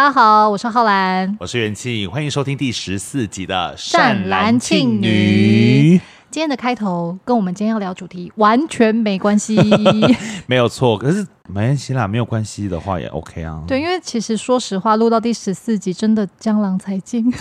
大家好，我是浩兰，我是元庆，欢迎收听第十四集的善男信女。今天的开头跟我们今天要聊主题完全没关系，没有错。可是没关系啦，没有关系的话也 OK 啊。对，因为其实说实话，录到第十四集真的江郎才尽。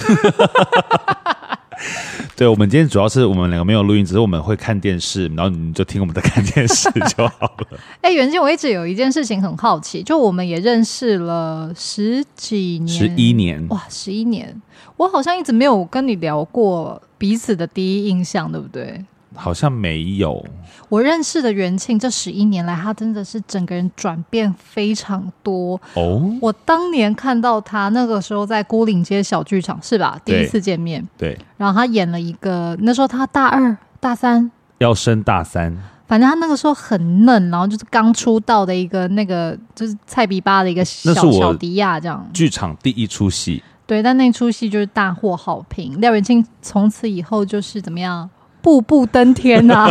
对，我们今天主要是我们两个没有录音，只是我们会看电视，然后你就听我们在看电视就好了。哎，袁静，我一直有一件事情很好奇，就我们也认识了十几年，十一年，哇，十一年，我好像一直没有跟你聊过。彼此的第一印象，对不对？好像没有。我认识的元庆这十一年来，他真的是整个人转变非常多哦。我当年看到他那个时候在孤岭街小剧场，是吧？第一次见面，对。然后他演了一个，那时候他大二、大三，要升大三。反正他那个时候很嫩，然后就是刚出道的一个那个就是菜比巴的一个小小迪亚这样。剧场第一出戏。对，但那出戏就是大获好评。廖元庆从此以后就是怎么样？步步登天啊，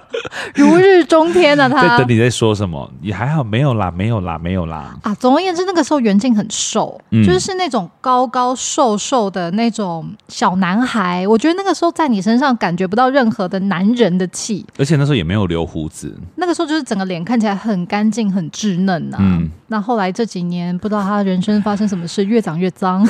如日中天啊！他在等你在说什么？也还好，没有啦，没有啦，没有啦。啊，总而言之，那个时候袁静很瘦，嗯、就是那种高高瘦瘦的那种小男孩。我觉得那个时候在你身上感觉不到任何的男人的气，而且那时候也没有留胡子。那个时候就是整个脸看起来很干净、很稚嫩啊。嗯，那后来这几年不知道他人生发生什么事，越长越脏。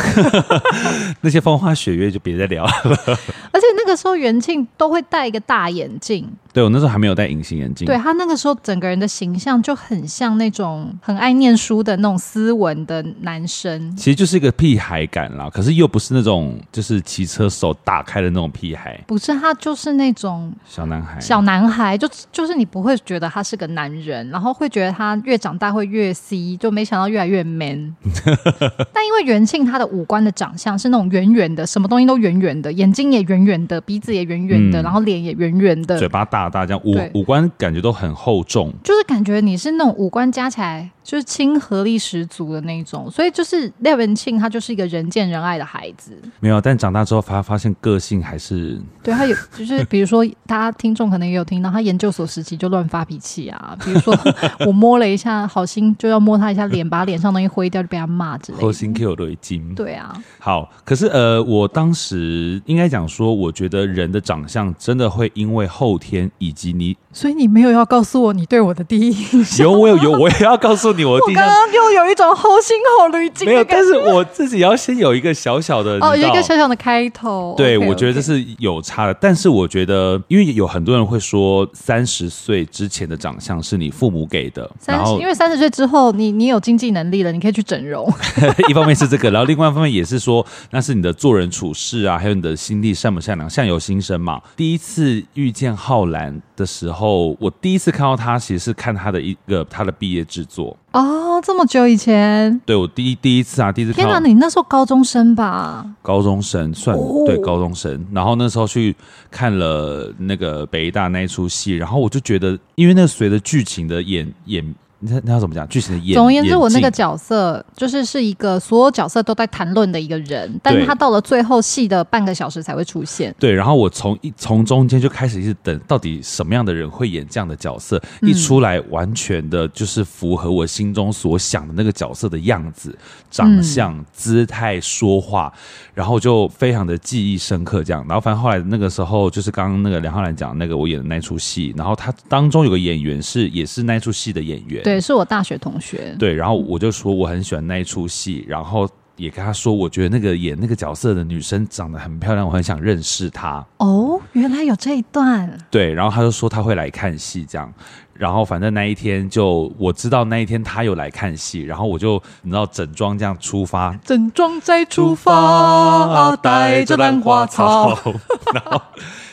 那些风花雪月就别再聊了。而且那个时候元庆都会戴一个大眼镜。对，我那时候还没有戴隐形眼镜。对，他那个时候整个人的形象就很像那种很爱念书的那种斯文的男生，其实就是一个屁孩感啦。可是又不是那种就是骑车手打开的那种屁孩，不是，他就是那种小男孩。小男孩就就是你不会觉得他是个男人，然后会觉得他越长大会越 C，就没想到越来越 man。但因为元庆他的五官的长相是那种圆圆的，什么东西都圆圆的，眼睛也圆圆的，鼻子也圆圆的，嗯、然后脸也圆圆的，嘴巴大。大大这样五五官感觉都很厚重，就是感觉你是那种五官加起来就是亲和力十足的那种，所以就是廖文庆他就是一个人见人爱的孩子。没有，但长大之后发发现个性还是对他有，就是比如说大家听众可能也有听到，他研究所时期就乱发脾气啊，比如说 我摸了一下好心就要摸他一下脸，把脸上东西挥掉就被他骂之类的。好心 Q 都已经对啊，好，可是呃，我当时应该讲说，我觉得人的长相真的会因为后天。以及你，所以你没有要告诉我你对我的第一印象？有，我有，有，我也要告诉你我的第一印象。我刚刚又有一种好心好滤镜。没有，但是我自己要先有一个小小的哦，有一个小小的开头。对，okay, 我觉得这是有差的。但是我觉得，因为有很多人会说，三十岁之前的长相是你父母给的。然后，因为三十岁之后，你你有经济能力了，你可以去整容。一方面是这个，然后另外一方面也是说，那是你的做人处事啊，还有你的心地善不善良，相由心生嘛。第一次遇见浩然的时候，我第一次看到他，其实是看他的一个他的毕业制作哦，这么久以前，对我第一第一次啊，第一次看到。天哪，你那时候高中生吧？高中生算、哦、对高中生，然后那时候去看了那个北大那一出戏，然后我就觉得，因为那随着剧情的演演。那那要怎么讲？剧情的演，总而言之，我那个角色就是是一个所有角色都在谈论的一个人，但是他到了最后戏的半个小时才会出现。对，然后我从一从中间就开始一直等，到底什么样的人会演这样的角色？嗯、一出来，完全的就是符合我心中所想的那个角色的样子、长相、嗯、姿态、说话，然后就非常的记忆深刻。这样，然后反正后来那个时候，就是刚刚那个梁浩然讲那个我演的那出戏，然后他当中有个演员是也是那出戏的演员。对，是我大学同学。对，然后我就说我很喜欢那一出戏，然后也跟他说，我觉得那个演那个角色的女生长得很漂亮，我很想认识她。哦，原来有这一段。对，然后他就说他会来看戏，这样。然后反正那一天就我知道那一天他有来看戏，然后我就你知道整装这样出发，整装再出发，带着兰花草。然后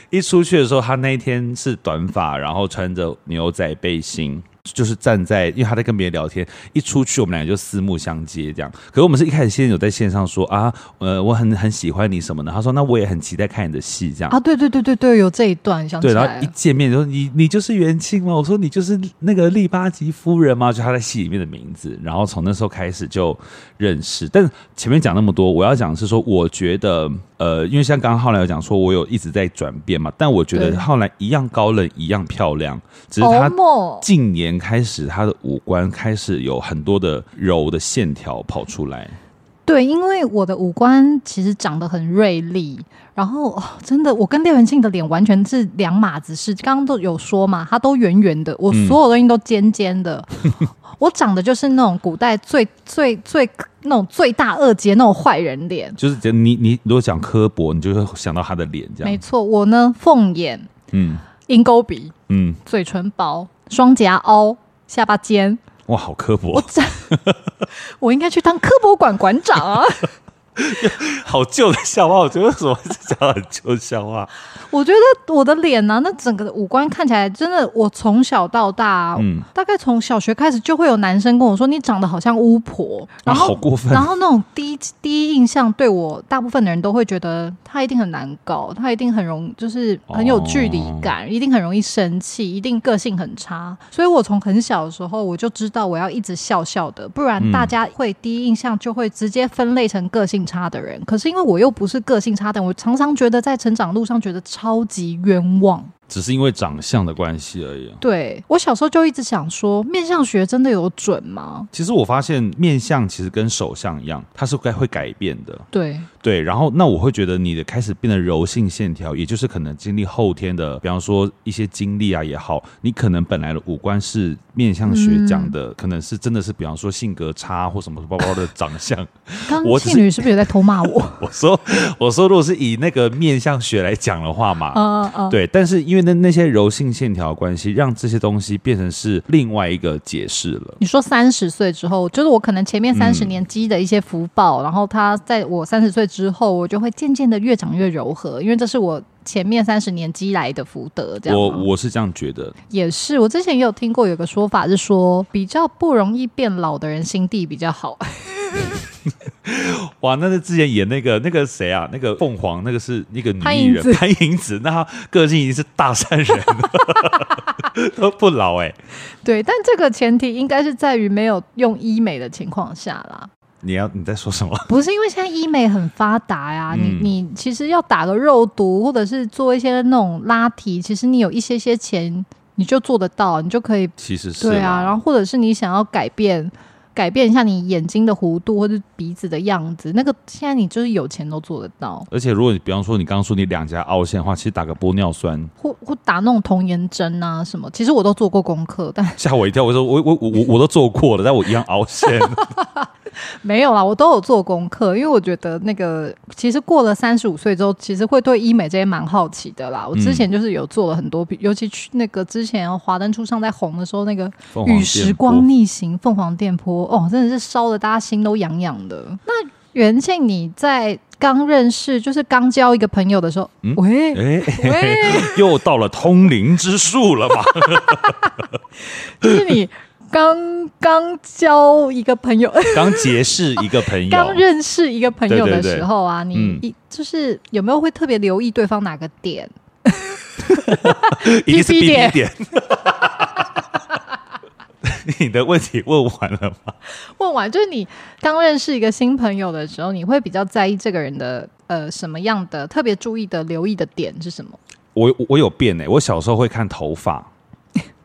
一出去的时候，他那一天是短发，然后穿着牛仔背心。就是站在，因为他在跟别人聊天，一出去我们两个就四目相接这样。可是我们是一开始先有在线上说啊，呃，我很很喜欢你什么的。他说那我也很期待看你的戏这样。啊，对对对对对，有这一段想。对，然后一见面就说你你就是元庆吗？我说你就是那个利巴吉夫人吗？就他在戏里面的名字。然后从那时候开始就认识。但前面讲那么多，我要讲的是说，我觉得呃，因为像刚刚浩然有讲说，我有一直在转变嘛。但我觉得浩然一样高冷，一样漂亮，只是他近年开始他的五官开始有很多的柔的线条跑出来。对，因为我的五官其实长得很锐利，然后、哦、真的，我跟廖元庆的脸完全是两码子事。刚刚都有说嘛，他都圆圆的，我所有东西都尖尖的。嗯、我长得就是那种古代最最最那种罪大恶极那种坏人脸。就是你你如果讲刻薄，你就会想到他的脸这样。没错，我呢，凤眼，嗯，鹰钩鼻，嗯，嘴唇薄，双颊凹，下巴尖。哇，好刻薄！我 我应该去当科博馆馆长啊！好旧的笑话，我觉得为什么是讲很旧的笑话？我觉得我的脸呢、啊，那整个的五官看起来真的，我从小到大，嗯，大概从小学开始就会有男生跟我说，你长得好像巫婆，然后、啊、好过分，然后那种第一第一印象对我，大部分的人都会觉得他一定很难搞，他一定很容就是很有距离感，哦、一定很容易生气，一定个性很差。所以我从很小的时候我就知道我要一直笑笑的，不然大家会第一印象就会直接分类成个性差的人。可是因为我又不是个性差的人，我常常觉得在成长路上觉得。超级冤枉。只是因为长相的关系而已。对，我小时候就一直想说，面相学真的有准吗？其实我发现面相其实跟手相一样，它是该会改变的。对对，然后那我会觉得你的开始变得柔性线条，也就是可能经历后天的，比方说一些经历啊也好，你可能本来的五官是面相学讲的，嗯、可能是真的是比方说性格差或什么包包的长相。刚庆女是不是有在偷骂我？我 说我说，如果是以那个面相学来讲的话嘛，嗯嗯嗯，对，但是因为。那那些柔性线条关系，让这些东西变成是另外一个解释了。你说三十岁之后，就是我可能前面三十年积的一些福报，嗯、然后他在我三十岁之后，我就会渐渐的越长越柔和，因为这是我前面三十年积来的福德。这样，我我是这样觉得。也是，我之前也有听过有个说法是说，比较不容易变老的人心地比较好。哇，那是之前演那个那个谁啊？那个凤凰，那个是那个女艺人潘迎紫，那她个性已经是大善人了，都不老哎、欸。对，但这个前提应该是在于没有用医美的情况下啦。你要你在说什么？不是因为现在医美很发达呀，嗯、你你其实要打个肉毒，或者是做一些那种拉提，其实你有一些些钱，你就做得到，你就可以。其实是对啊，然后或者是你想要改变。改变一下你眼睛的弧度或者鼻子的样子，那个现在你就是有钱都做得到。而且如果你比方说你刚刚说你两颊凹陷的话，其实打个玻尿酸或或打那种童颜针啊什么，其实我都做过功课。但吓我一跳，我说我我我我我都做过了，但我一样凹陷。没有啦，我都有做功课，因为我觉得那个其实过了三十五岁之后，其实会对医美这些蛮好奇的啦。我之前就是有做了很多，嗯、尤其去那个之前华灯初上在红的时候，那个与时光逆行凤凰电波哦，真的是烧的大家心都痒痒的。那元庆你在刚认识，就是刚交一个朋友的时候，嗯、喂，喂，又到了通灵之术了吧？就是你。刚刚交一个朋友，刚结识一个朋友，刚认识一个朋友的时候啊，对对对，你一就是有没有会特别留意对方哪个点？一定是 B B 点。点 你的问题问完了吗？问完，就是你刚认识一个新朋友的时候，你会比较在意这个人的呃什么样的特别注意的留意的点是什么？我我有变诶、欸，我小时候会看头发。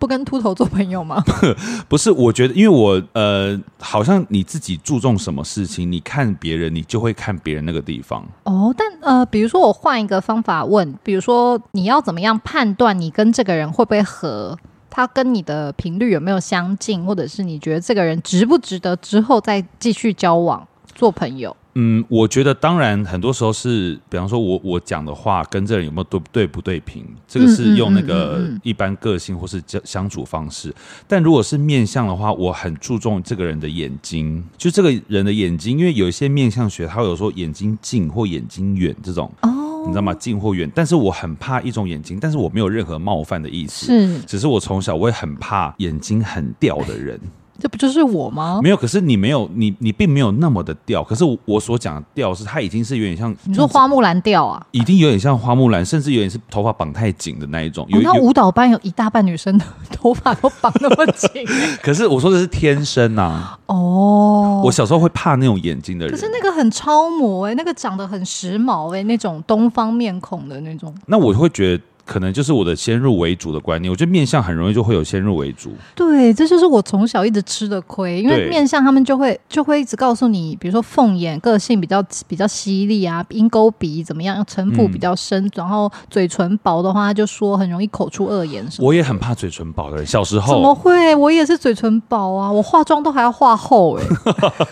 不跟秃头做朋友吗？不是，我觉得，因为我呃，好像你自己注重什么事情，你看别人，你就会看别人那个地方。哦，但呃，比如说我换一个方法问，比如说你要怎么样判断你跟这个人会不会合？他跟你的频率有没有相近，或者是你觉得这个人值不值得之后再继续交往做朋友？嗯，我觉得当然，很多时候是，比方说我我讲的话跟这人有没有对对不对平，这个是用那个一般个性或是相相处方式。但如果是面相的话，我很注重这个人的眼睛，就这个人的眼睛，因为有一些面相学，他会有说眼睛近或眼睛远这种。哦。你知道吗？近或远，但是我很怕一种眼睛，但是我没有任何冒犯的意思，是，只是我从小我也很怕眼睛很吊的人。这不就是我吗？没有，可是你没有，你你并没有那么的调。可是我所讲的调是，它已经是有点像你说花木兰调啊，已经有点像花木兰，甚至有点是头发绑太紧的那一种。有、哦、那舞蹈班有一大半女生的头发都绑那么紧，可是我说的是天生啊。哦，我小时候会怕那种眼睛的人。可是那个很超模哎、欸，那个长得很时髦哎、欸，那种东方面孔的那种。那我会觉得。可能就是我的先入为主的观念，我觉得面相很容易就会有先入为主。对，这就是我从小一直吃的亏，因为面相他们就会就会一直告诉你，比如说凤眼个性比较比较犀利啊，鹰钩鼻怎么样，城府比较深，嗯、然后嘴唇薄的话，他就说很容易口出恶言什么。我也很怕嘴唇薄的人，小时候怎么会？我也是嘴唇薄啊，我化妆都还要化厚哎、欸。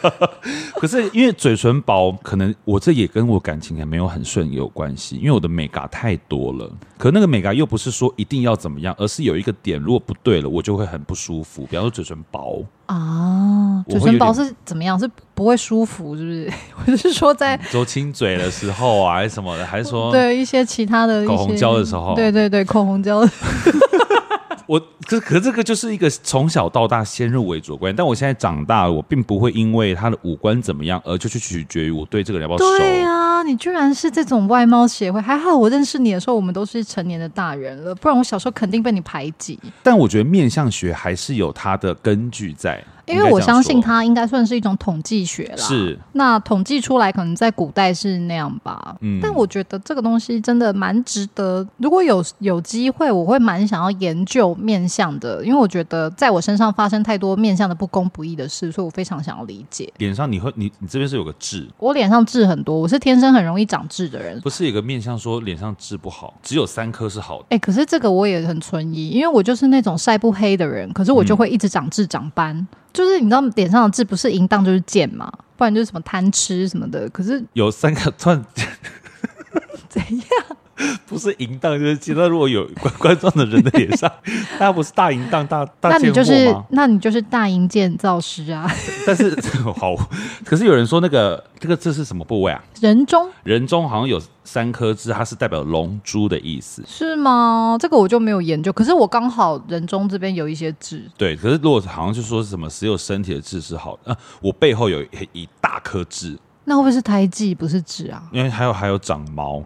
可是因为嘴唇薄，可能我这也跟我感情还没有很顺有关系，因为我的美嘎太多了。可那个美感又不是说一定要怎么样，而是有一个点，如果不对了，我就会很不舒服。比方说嘴唇薄啊，嘴唇薄是怎么样？是不会舒服，是不是？我是说在周亲嘴的时候啊，还是什么的，还是说对一些其他的口红胶的时候，对对对，口红胶。我可可这个就是一个从小到大先入为主的观念，但我现在长大了，我并不会因为他的五官怎么样而就去取决于我对这个人要不要熟。对啊，你居然是这种外貌协会，还好我认识你的时候，我们都是成年的大人了，不然我小时候肯定被你排挤。但我觉得面相学还是有它的根据在。因为我相信它应该算是一种统计学啦。是，那统计出来可能在古代是那样吧。嗯，但我觉得这个东西真的蛮值得。如果有有机会，我会蛮想要研究面相的，因为我觉得在我身上发生太多面相的不公不义的事，所以我非常想要理解。脸上你会你你这边是有个痣？我脸上痣很多，我是天生很容易长痣的人。不是有个面相说脸上痣不好，只有三颗是好的。哎、欸，可是这个我也很存疑，因为我就是那种晒不黑的人，可是我就会一直长痣长斑。嗯就是你知道脸上的痣不是淫荡就是贱嘛，不然就是什么贪吃什么的。可是有三个串，怎样？不是淫荡就是贱。那如果有冠冠状的人的脸上，那不是大淫荡大大贱货吗？那你就是那你就是大淫建造师啊！但是好，可是有人说那个这个这是什么部位啊？人中，人中好像有。三颗痣，它是代表龙珠的意思，是吗？这个我就没有研究。可是我刚好人中这边有一些痣，对。可是如果好像就说是什么，只有身体的痣是好的。啊，我背后有一一大颗痣，那会不会是胎记，不是痣啊？因为还有还有长毛。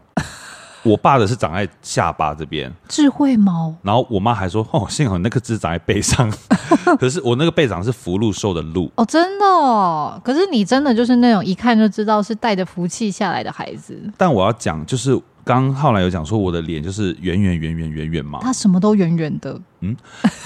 我爸的是长在下巴这边，智慧猫。然后我妈还说：“ 哦，幸好那个痣长在背上。”可是我那个背长是福禄寿的禄哦，真的哦。可是你真的就是那种一看就知道是带着福气下来的孩子。但我要讲，就是刚后来有讲说我的脸就是圆圆圆圆圆圆嘛，他什么都圆圆的。嗯，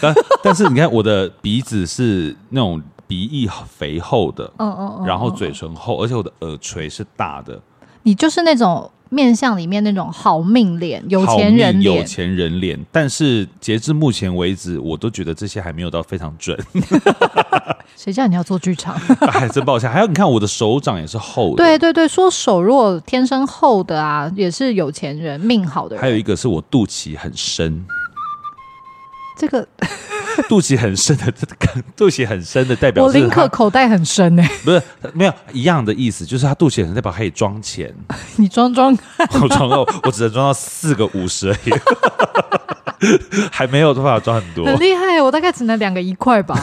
但但是你看我的鼻子是那种鼻翼肥厚的，嗯嗯嗯，然后嘴唇厚，而且我的耳垂是大的。你就是那种。面相里面那种好命脸、有钱人脸、有钱人脸，但是截至目前为止，我都觉得这些还没有到非常准。谁叫你要做剧场？哎，真抱歉。还有，你看我的手掌也是厚的。对对对，说手如果天生厚的啊，也是有钱人命好的人。还有一个是我肚脐很深。这个肚脐很深的，肚脐很深的代表我林可口袋很深呢、欸。不是没有一样的意思，就是他肚脐很代表可以装钱。你装装，我装到我只能装到四个五十而已。还没有办法装很多，很厉害。我大概只能两个一块吧，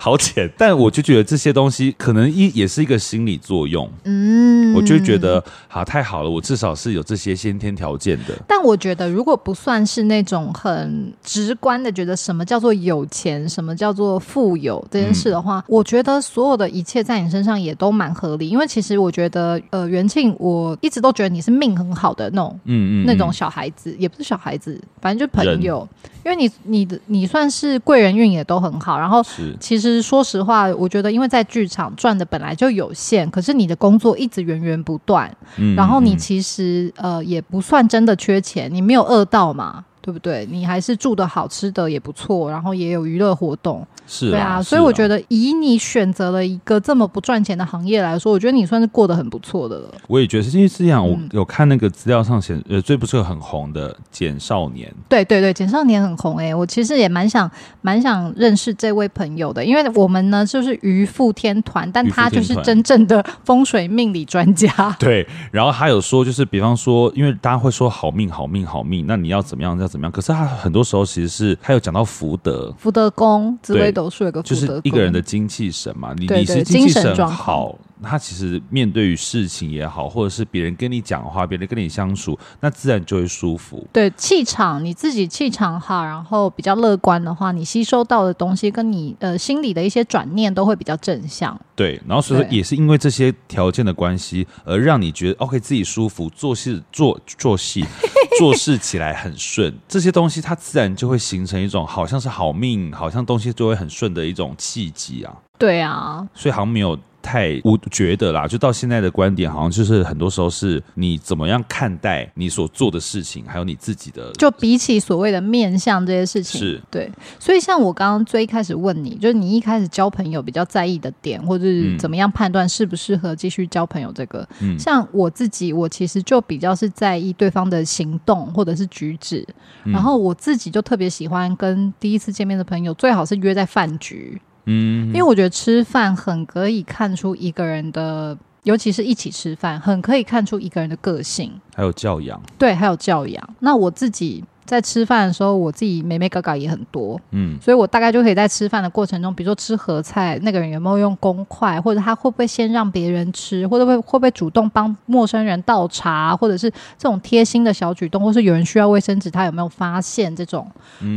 好浅。但我就觉得这些东西可能一也是一个心理作用。嗯，我就觉得好太好了，我至少是有这些先天条件的。但我觉得如果不算是那种很直观的觉得什么叫做有钱，什么叫做富有这件事的话，嗯、我觉得所有的一切在你身上也都蛮合理。因为其实我觉得，呃，元庆，我一直都觉得你是命很好的那种，嗯，嗯嗯，那种小孩子也不是小孩子，反正就。朋友，因为你你的你算是贵人运也都很好，然后其实说实话，我觉得因为在剧场赚的本来就有限，可是你的工作一直源源不断，嗯，然后你其实呃也不算真的缺钱，你没有饿到嘛。对不对？你还是住的好，吃的也不错，然后也有娱乐活动。是啊，对啊，所以我觉得以你选择了一个这么不赚钱的行业来说，我觉得你算是过得很不错的了。我也觉得是因为是这样，我有看那个资料上显，呃，最不是很红的《简少年》。对对对，《简少年》很红哎、欸，我其实也蛮想蛮想认识这位朋友的，因为我们呢就是渔夫天团，但他就是真正的风水命理专家。对，然后他有说，就是比方说，因为大家会说好命好命好命，那你要怎么样要怎么样？可是他很多时候其实是他有讲到福德，福德宫，紫微斗数有个就是一个人的精气神嘛，你你是精气神好。他其实面对于事情也好，或者是别人跟你讲话，别人跟你相处，那自然就会舒服。对，气场，你自己气场好，然后比较乐观的话，你吸收到的东西跟你呃心里的一些转念都会比较正向。对，然后所以说也是因为这些条件的关系，而让你觉得 OK 自己舒服，做事做做戏 做事起来很顺。这些东西它自然就会形成一种好像是好命，好像东西就会很顺的一种契机啊。对啊，所以好像没有。太我觉得啦，就到现在的观点，好像就是很多时候是你怎么样看待你所做的事情，还有你自己的。就比起所谓的面相这些事情，是对。所以像我刚刚最一开始问你，就是你一开始交朋友比较在意的点，或者是怎么样判断适不适合继续交朋友这个。嗯。像我自己，我其实就比较是在意对方的行动或者是举止，嗯。然后我自己就特别喜欢跟第一次见面的朋友，最好是约在饭局。嗯，因为我觉得吃饭很可以看出一个人的，尤其是一起吃饭，很可以看出一个人的个性，还有教养。对，还有教养。那我自己。在吃饭的时候，我自己眉眉角角也很多，嗯，所以我大概就可以在吃饭的过程中，比如说吃盒菜，那个人有没有用公筷，或者他会不会先让别人吃，或者会会不会主动帮陌生人倒茶，或者是这种贴心的小举动，或是有人需要卫生纸，他有没有发现这种？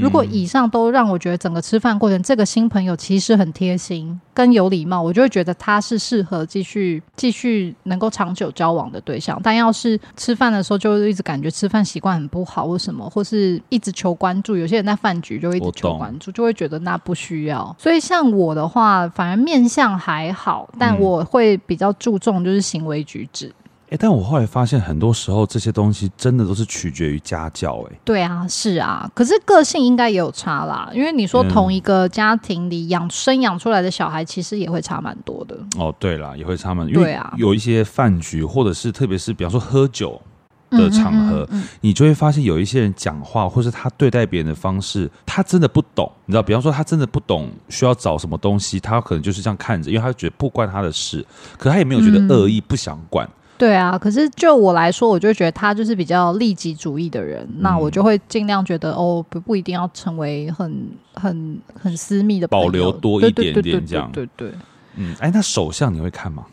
如果以上都让我觉得整个吃饭过程，这个新朋友其实很贴心跟有礼貌，我就会觉得他是适合继续继续能够长久交往的对象。但要是吃饭的时候就一直感觉吃饭习惯很不好，或什么，或是是一直求关注，有些人在饭局就一直求关注，就会觉得那不需要。所以像我的话，反而面相还好，但我会比较注重就是行为举止。哎、但我后来发现，很多时候这些东西真的都是取决于家教、欸。哎，对啊，是啊，可是个性应该也有差啦。因为你说同一个家庭里养生养出来的小孩，其实也会差蛮多的。哦，对啦，也会差蛮多。对啊，有一些饭局，或者是特别是比方说喝酒。的场合，嗯嗯嗯嗯，你就会发现有一些人讲话，或是他对待别人的方式，他真的不懂，你知道？比方说，他真的不懂需要找什么东西，他可能就是这样看着，因为他觉得不关他的事，可他也没有觉得恶意，不想管。嗯、对啊，可是就我来说，我就觉得他就是比较利己主义的人，嗯、那我就会尽量觉得哦，不不一定要成为很很很私密的，保留多一点点这样。对对，对，对，对，对，对，嗯，哎，那首相你会看吗？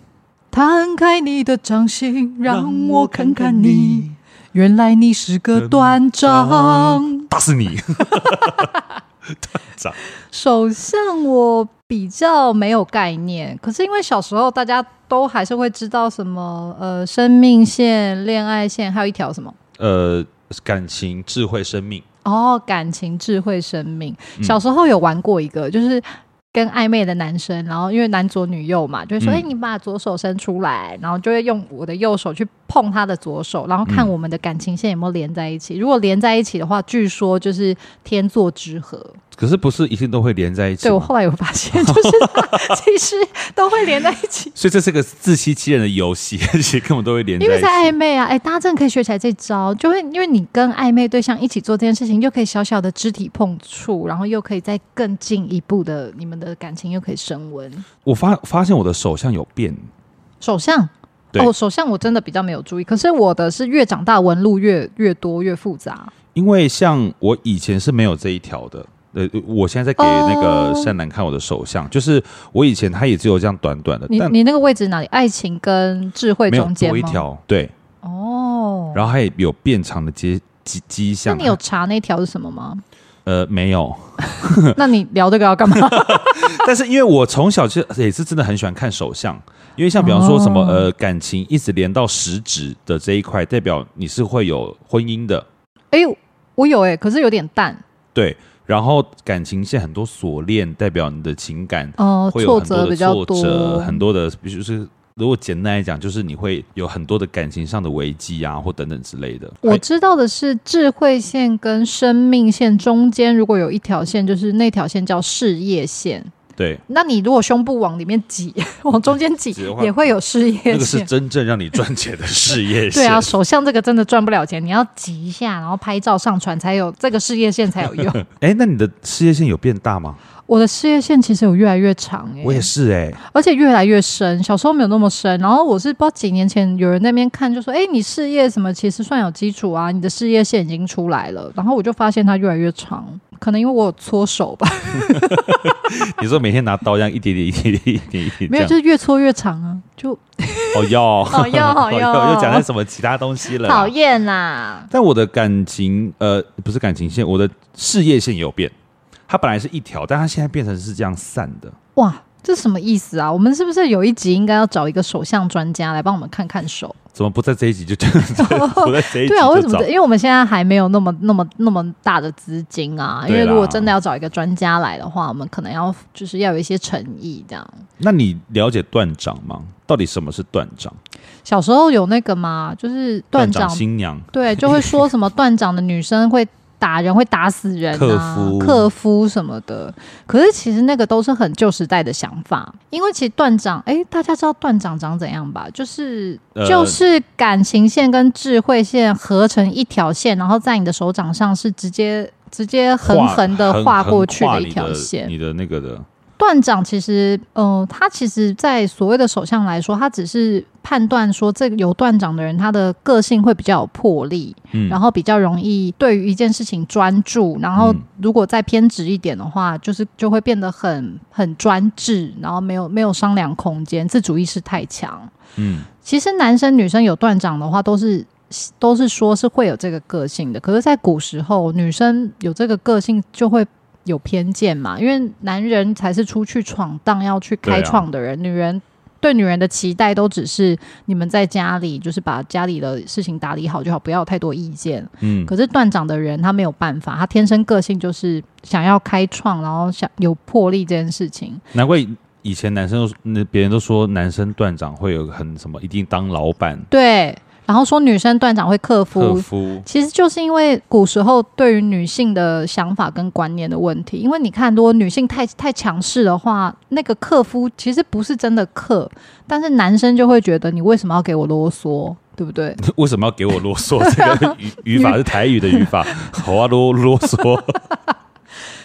摊开你的掌心，让我看看你。原来你是个断掌，打死你！断掌。首相我比较没有概念，可是因为小时候大家都还是会知道什么呃生命线、恋爱线，还有一条什么呃感情、智慧、生命。哦，感情、智慧、生命。小时候有玩过一个，就是。跟暧昧的男生，然后因为男左女右嘛，就会说：“哎、嗯欸，你把左手伸出来。”然后就会用我的右手去碰他的左手，然后看我们的感情线有没有连在一起。嗯、如果连在一起的话，据说就是天作之合。可是不是一定都会连在一起？对，我后来有发现，就是 其实都会连在一起。所以这是个自欺欺人的游戏，而且根本都会连在一起。因为在暧昧啊，哎，大家真的可以学起来这招，就会因为你跟暧昧对象一起做这件事情，又可以小小的肢体碰触，然后又可以再更进一步的，你们的感情又可以升温。我发发现我的手相有变，手相哦，手相我真的比较没有注意，可是我的是越长大纹路越越多越复杂。因为像我以前是没有这一条的。呃，我现在在给那个善男看我的手相，oh, 就是我以前他也只有这样短短的。你你那个位置哪里？爱情跟智慧中间吗？一条，对。哦、oh。然后还有有变长的迹迹迹象。那你有查那条是什么吗？呃，没有。那你聊这个要干嘛？但是因为我从小就也是真的很喜欢看手相，因为像比方说什么、oh. 呃感情一直连到食指的这一块，代表你是会有婚姻的。哎，我有哎、欸，可是有点淡。对。然后感情线很多锁链，代表你的情感哦，会有很多的挫折，挫折比较多，很多的，比如是如果简单来讲，就是你会有很多的感情上的危机啊，或等等之类的。我知道的是，智慧线跟生命线中间如果有一条线，就是那条线叫事业线。对，那你如果胸部往里面挤，往中间挤，也会有事业线。那个是真正让你赚钱的事业线。对啊，手相这个真的赚不了钱，你要挤一下，然后拍照上传才有这个事业线才有用。哎，那你的事业线有变大吗？我的事业线其实有越来越长，哎，我也是哎，而且越来越深。小时候没有那么深，然后我是不知道几年前有人那边看就说，哎，你事业什么其实算有基础啊，你的事业线已经出来了。然后我就发现它越来越长。可能因为我有搓手吧。你说每天拿刀这样一点点、一点点、一点一点，没有，就是越搓越长啊！就哦要，好 要，好要，又讲到什么其他东西了？讨厌啦！但我的感情，呃，不是感情线，我的事业线有变。它本来是一条，但它现在变成是这样散的。哇！这什么意思啊？我们是不是有一集应该要找一个手相专家来帮我们看看手？怎么不在这一集就这样？不在这一集？对啊，为什么？因为我们现在还没有那么、那么、那么大的资金啊。因为如果真的要找一个专家来的话，我们可能要就是要有一些诚意这样。那你了解断掌吗？到底什么是断掌？小时候有那个吗？就是断掌新娘，对，就会说什么 断掌的女生会。打人会打死人啊，克夫，什么的。可是其实那个都是很旧时代的想法，因为其实断掌，哎，大家知道断掌长怎样吧？就是、呃、就是感情线跟智慧线合成一条线，然后在你的手掌上是直接直接横横的画过去的一条线，你的那个的。断掌其实，呃，他其实，在所谓的首相来说，他只是判断说，这个有断掌的人，他的个性会比较有魄力，嗯，然后比较容易对于一件事情专注，然后如果再偏执一点的话，就是就会变得很很专制，然后没有没有商量空间，自主意识太强，嗯，其实男生女生有断掌的话，都是都是说是会有这个个性的，可是，在古时候，女生有这个个性就会。有偏见嘛？因为男人才是出去闯荡要去开创的人，啊、女人对女人的期待都只是你们在家里就是把家里的事情打理好就好，不要太多意见。嗯，可是断掌的人他没有办法，他天生个性就是想要开创，然后想有魄力这件事情。难怪以前男生都那别人都说男生断掌会有很什么，一定当老板。对。然后说女生断掌会克夫，克夫，其实就是因为古时候对于女性的想法跟观念的问题。因为你看，如果女性太太强势的话，那个克夫其实不是真的克，但是男生就会觉得你为什么要给我啰嗦，对不对？为什么要给我啰嗦？这个语语法是台语的语法，好啊，啰啰嗦。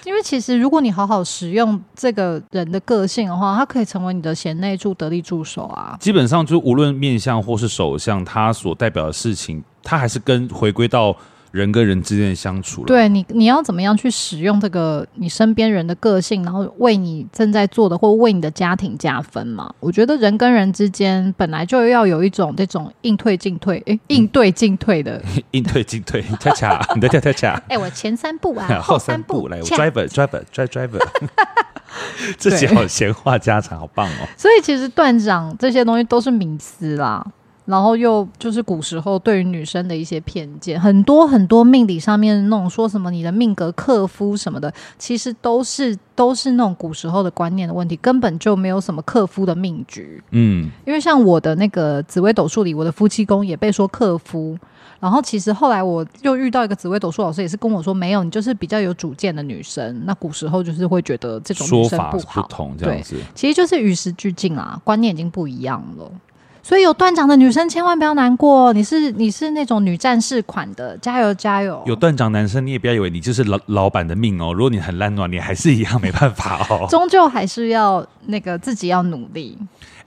因为其实，如果你好好使用这个人的个性的话，他可以成为你的贤内助、得力助手啊。基本上，就无论面相或是手相，他所代表的事情，他还是跟回归到。人跟人之间的相处，对你，你要怎么样去使用这个你身边人的个性，然后为你正在做的或为你的家庭加分嘛？我觉得人跟人之间本来就要有一种这种应退进退，哎，应对进退的，应对进退，恰恰，你的恰恰恰，哎，我前三步啊，后三步，来，我 driver driver driver driver，自己好闲话家常，好棒哦。所以其实断掌这些东西都是迷思啦。然后又就是古时候对于女生的一些偏见，很多很多命理上面那种说什么你的命格克夫什么的，其实都是都是那种古时候的观念的问题，根本就没有什么克夫的命局。嗯，因为像我的那个紫微斗数里，我的夫妻宫也被说克夫。然后其实后来我又遇到一个紫微斗数老师，也是跟我说，没有，你就是比较有主见的女生。那古时候就是会觉得这种女生不好，说法不同这样子，对，其实就是与时俱进啊，观念已经不一样了。所以有断掌的女生千万不要难过，你是你是那种女战士款的，加油加油！有断掌男生你也不要以为你就是老老板的命哦，如果你很烂暖，你还是一样没办法哦，终究还是要那个自己要努力。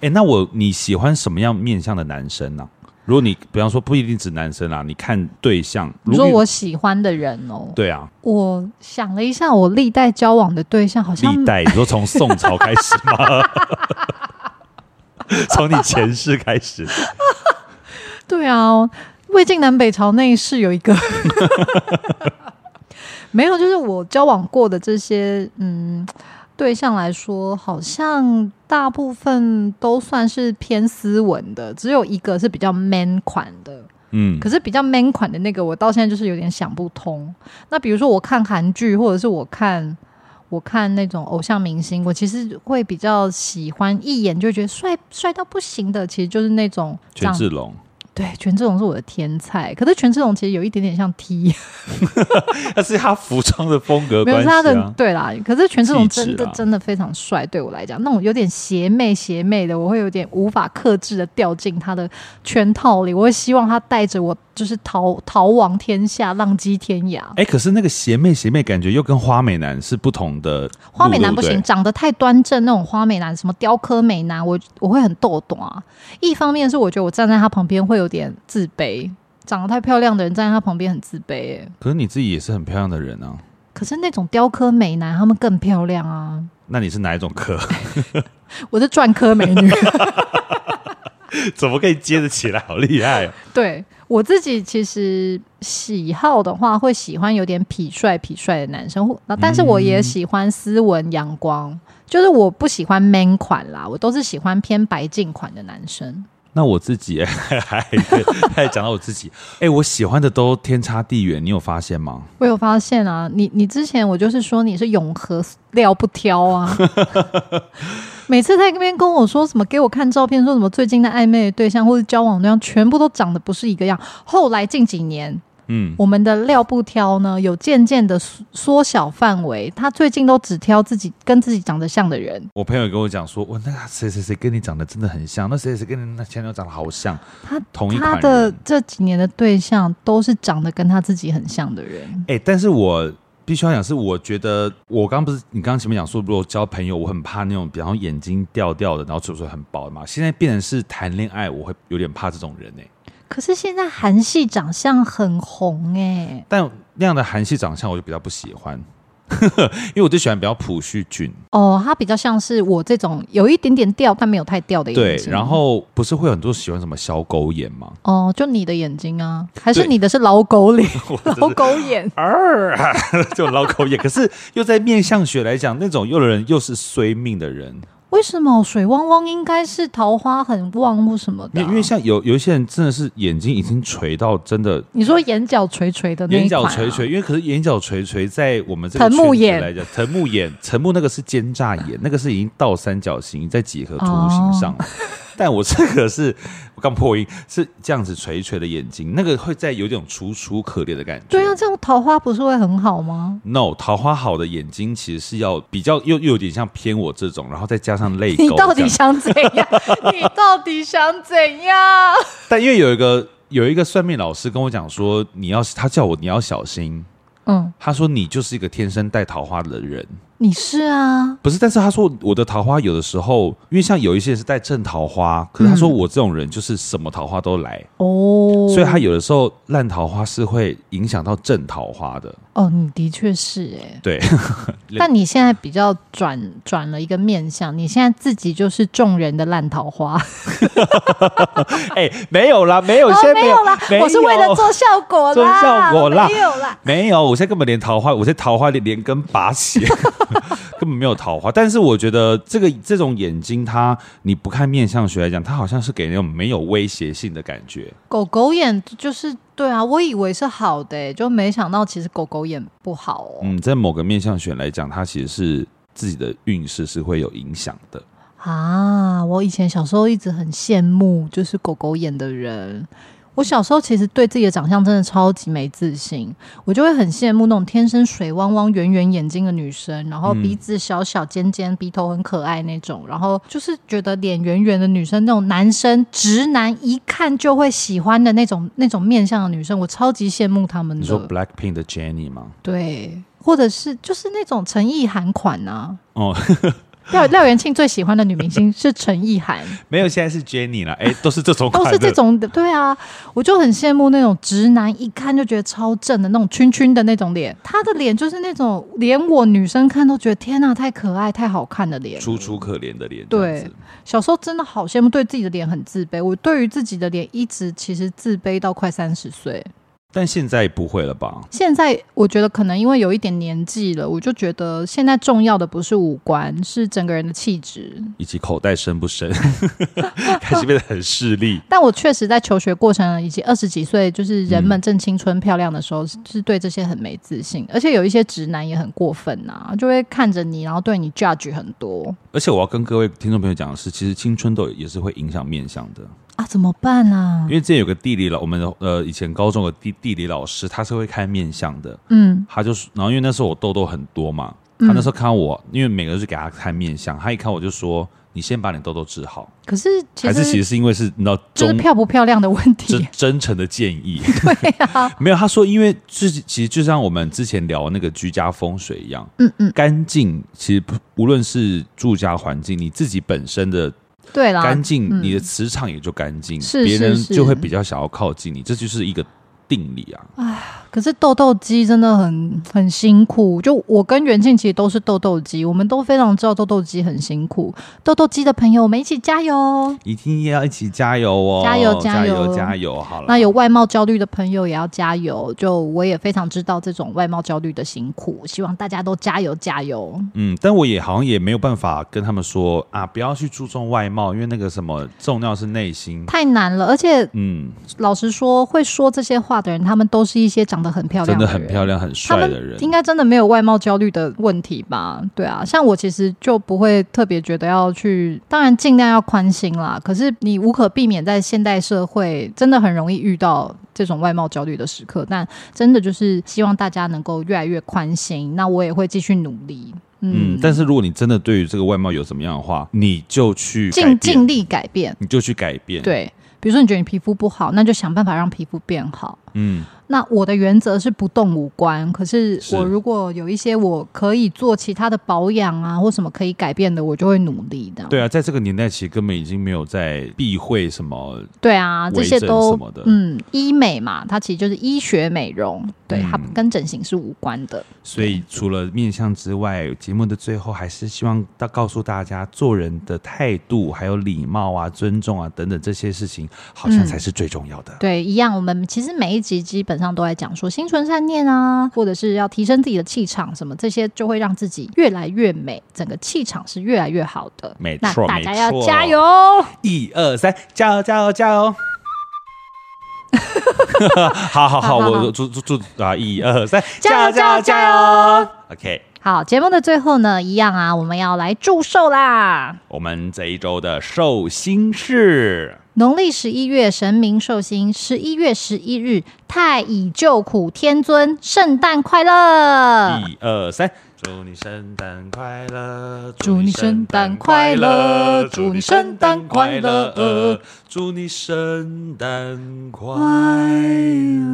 哎，那我你喜欢什么样面相的男生呢、啊？如果你比方说不一定指男生啊，你看对象，你说我喜欢的人哦，对啊，我想了一下，我历代交往的对象好像历代，你说从宋朝开始吗？从你前世开始，对啊，魏晋南北朝那一世有一个，没有，就是我交往过的这些嗯对象来说，好像大部分都算是偏斯文的，只有一个是比较 man 款的，嗯，可是比较 man 款的那个，我到现在就是有点想不通。那比如说我看韩剧，或者是我看。我看那种偶像明星，我其实会比较喜欢一眼就觉得帅帅到不行的，其实就是那种权志龙。对，权志龙是我的天菜，可是权志龙其实有一点点像 T，那是他服装的风格 没有是他的对啦。可是权志龙真的真的非常帅，对我来讲，那种有点邪魅邪魅的，我会有点无法克制的掉进他的圈套里。我会希望他带着我。就是逃 逃亡天下，浪迹天涯。哎、欸，可是那个邪魅邪魅感觉又跟花美男是不同的。花美男不行，长得太端正，那种花美男，什么雕刻美男，我我会很逗懂啊。一方面是我觉得我站在他旁边会有点自卑，长得太漂亮的人站在他旁边很自卑。哎，可是你自己也是很漂亮的人啊。可是那种雕刻美男，他们更漂亮啊。那你是哪一种科？我是篆刻美女。怎么可以接得起来？好厉害、啊！对。我自己其实喜好的话，会喜欢有点痞帅痞帅的男生，但是我也喜欢斯文阳光，嗯、就是我不喜欢 man 款啦，我都是喜欢偏白净款的男生。那我自己 还还还讲到我自己，哎、欸，我喜欢的都天差地远，你有发现吗？我有发现啊，你你之前我就是说你是永和料不挑啊。每次在那边跟我说什么，给我看照片，说什么最近的暧昧的对象或者交往对象，全部都长得不是一个样。后来近几年，嗯，我们的料不挑呢，有渐渐的缩小范围。他最近都只挑自己跟自己长得像的人。我朋友跟我讲说，我那个谁谁谁跟你长得真的很像，那谁谁跟你那前女友长得好像。他同一。他的这几年的对象都是长得跟他自己很像的人。哎、欸，但是我。必须要讲是，我觉得我刚刚不是你刚刚前面讲说，如果交朋友，我很怕那种，比方眼睛掉掉的，然后嘴唇很薄的嘛。现在变成是谈恋爱，我会有点怕这种人呢、欸。可是现在韩系长相很红哎、欸，但那样的韩系长相我就比较不喜欢。因为我最喜欢比较朴叙俊哦，他比较像是我这种有一点点掉但没有太掉的眼睛。对，然后不是会很多喜欢什么小狗眼吗？哦，就你的眼睛啊，还是你的是老狗脸？老狗眼，二 就老狗眼。可是又在面相学来讲，那种又的人又是衰命的人。为什么水汪汪应该是桃花很旺或什么的、啊？因为像有有一些人真的是眼睛已经垂到真的，你说眼角垂垂的那、啊，眼角垂垂，因为可是眼角垂垂在我们这个圈子来讲，藤木眼，藤木那个是奸诈眼，那个是已经倒三角形在几何图形上了。哦 但我这个是我刚破音，是这样子垂垂的眼睛，那个会在有点楚楚可怜的感觉。对啊，这种桃花不是会很好吗？No，桃花好的眼睛其实是要比较又又有点像偏我这种，然后再加上泪沟。你到底想怎样？你到底想怎样？但因为有一个有一个算命老师跟我讲说，你要他叫我你要小心。嗯，他说你就是一个天生带桃花的人。你是啊，不是？但是他说我的桃花有的时候，因为像有一些是带正桃花，可是他说我这种人就是什么桃花都来哦，所以他有的时候烂桃花是会影响到正桃花的。哦，你的确是哎，对。但你现在比较转转了一个面相，你现在自己就是众人的烂桃花。哎，没有啦，没有，现在没有啦，我是为了做效果啦，做效果啦，没有啦，没有，我现在根本连桃花，我在桃花里连根拔起。根本没有桃花，但是我觉得这个这种眼睛，它你不看面相学来讲，它好像是给那种没有威胁性的感觉。狗狗眼就是对啊，我以为是好的，就没想到其实狗狗眼不好哦。嗯，在某个面相选来讲，它其实是自己的运势是会有影响的啊。我以前小时候一直很羡慕，就是狗狗眼的人。我小时候其实对自己的长相真的超级没自信，我就会很羡慕那种天生水汪汪、圆圆眼睛的女生，然后鼻子小小尖尖、鼻头很可爱那种，然后就是觉得脸圆圆的女生，那种男生直男一看就会喜欢的那种那种面相的女生，我超级羡慕他们的。你说 Blackpink 的 Jennie 吗？对，或者是就是那种陈意涵款啊。哦。廖廖元庆最喜欢的女明星是陈意涵，没有，现在是 Jennie 了。哎、欸，都是这种，都是这种的。对啊，我就很羡慕那种直男一看就觉得超正的那种圈圈的那种脸。他的脸就是那种连我女生看都觉得天哪，太可爱、太好看的脸，楚楚可怜的脸。对，小时候真的好羡慕，对自己的脸很自卑。我对于自己的脸一直其实自卑到快三十岁。但现在不会了吧？现在我觉得可能因为有一点年纪了，我就觉得现在重要的不是五官，是整个人的气质以及口袋深不深，开始变得很势利。但我确实在求学过程以及二十几岁，就是人们正青春漂亮的时候，嗯、是对这些很没自信，而且有一些直男也很过分呐、啊，就会看着你，然后对你 judge 很多。而且我要跟各位听众朋友讲的是，其实青春痘也是会影响面相的。啊，怎么办啊？因为之前有个地理老，我们呃以前高中的地地理老师，他是会看面相的。嗯，他就是，然后因为那时候我痘痘很多嘛，他那时候看我，嗯、因为每个人是给他看面相，他一看我就说：“你先把你痘痘治好。”可是还是其实是因为是你知道，就是漂不漂亮的问题，真诚的建议。对啊，没有他说，因为自己其实就像我们之前聊那个居家风水一样，嗯嗯，干净其实无论是住家环境，你自己本身的。对啦，干净，嗯、你的磁场也就干净，是别人就会比较想要靠近你，这就是一个定理啊。哎，可是痘痘肌真的很很辛苦。就我跟袁庆其实都是痘痘肌，我们都非常知道痘痘肌很辛苦。痘痘肌的朋友，我们一起加油！一定要一起加油哦！加油加油！加油好了，那有外貌焦虑的朋友也要加油。就我也非常知道这种外貌焦虑的辛苦，希望大家都加油加油。嗯，但我也好像也没有办法跟他们说啊，不要去注重外貌，因为那个什么重要是内心，太难了。而且，嗯，老实说，会说这些话的人，他们都是一些长得很漂亮的人，真的很漂亮、很帅的人，应该真的没有外貌焦虑的问题吧？对啊，像我其实就不会特别觉得要去，当然尽量要宽心啦。可是你无可避免在现代社会，真的很容易遇到这种外貌焦虑的时刻。但真的就是希望大家能够越来越宽心。那我也会继续努力。嗯，嗯，但是如果你真的对于这个外貌有什么样的话，你就去尽尽力改变，你就去改变。对，比如说你觉得你皮肤不好，那就想办法让皮肤变好。嗯。那我的原则是不动五官，可是我如果有一些我可以做其他的保养啊，或什么可以改变的，我就会努力的。对啊，在这个年代，其实根本已经没有在避讳什么。对啊，这些都什么的，嗯，医美嘛，它其实就是医学美容，对，嗯、它跟整形是无关的。所以除了面相之外，节目的最后还是希望到告诉大家，做人的态度、还有礼貌啊、尊重啊等等这些事情，好像才是最重要的。嗯、对，一样，我们其实每一集基本上都在讲说心存善念啊，或者是要提升自己的气场，什么这些就会让自己越来越美，整个气场是越来越好的。没错，大家要加油！一二三，加油加油加油！好好好，我祝祝祝啊！一二三，加油加油加油！OK，好，节目的最后呢，一样啊，我们要来祝寿啦！我们这一周的寿星是。农历十一月神明寿星，十一月十一日太乙救苦天尊，圣诞快乐！一二三，祝你圣诞快乐！祝你圣诞快乐！祝你圣诞快乐！祝你圣诞快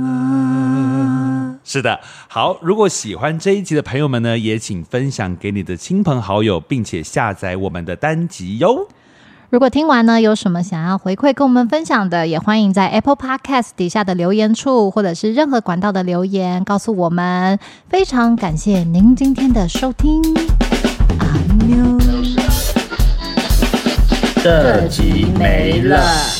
乐！是的，好，如果喜欢这一集的朋友们呢，也请分享给你的亲朋好友，并且下载我们的单集哟。如果听完呢，有什么想要回馈跟我们分享的，也欢迎在 Apple Podcast 底下的留言处，或者是任何管道的留言告诉我们。非常感谢您今天的收听，阿妞，这集没了。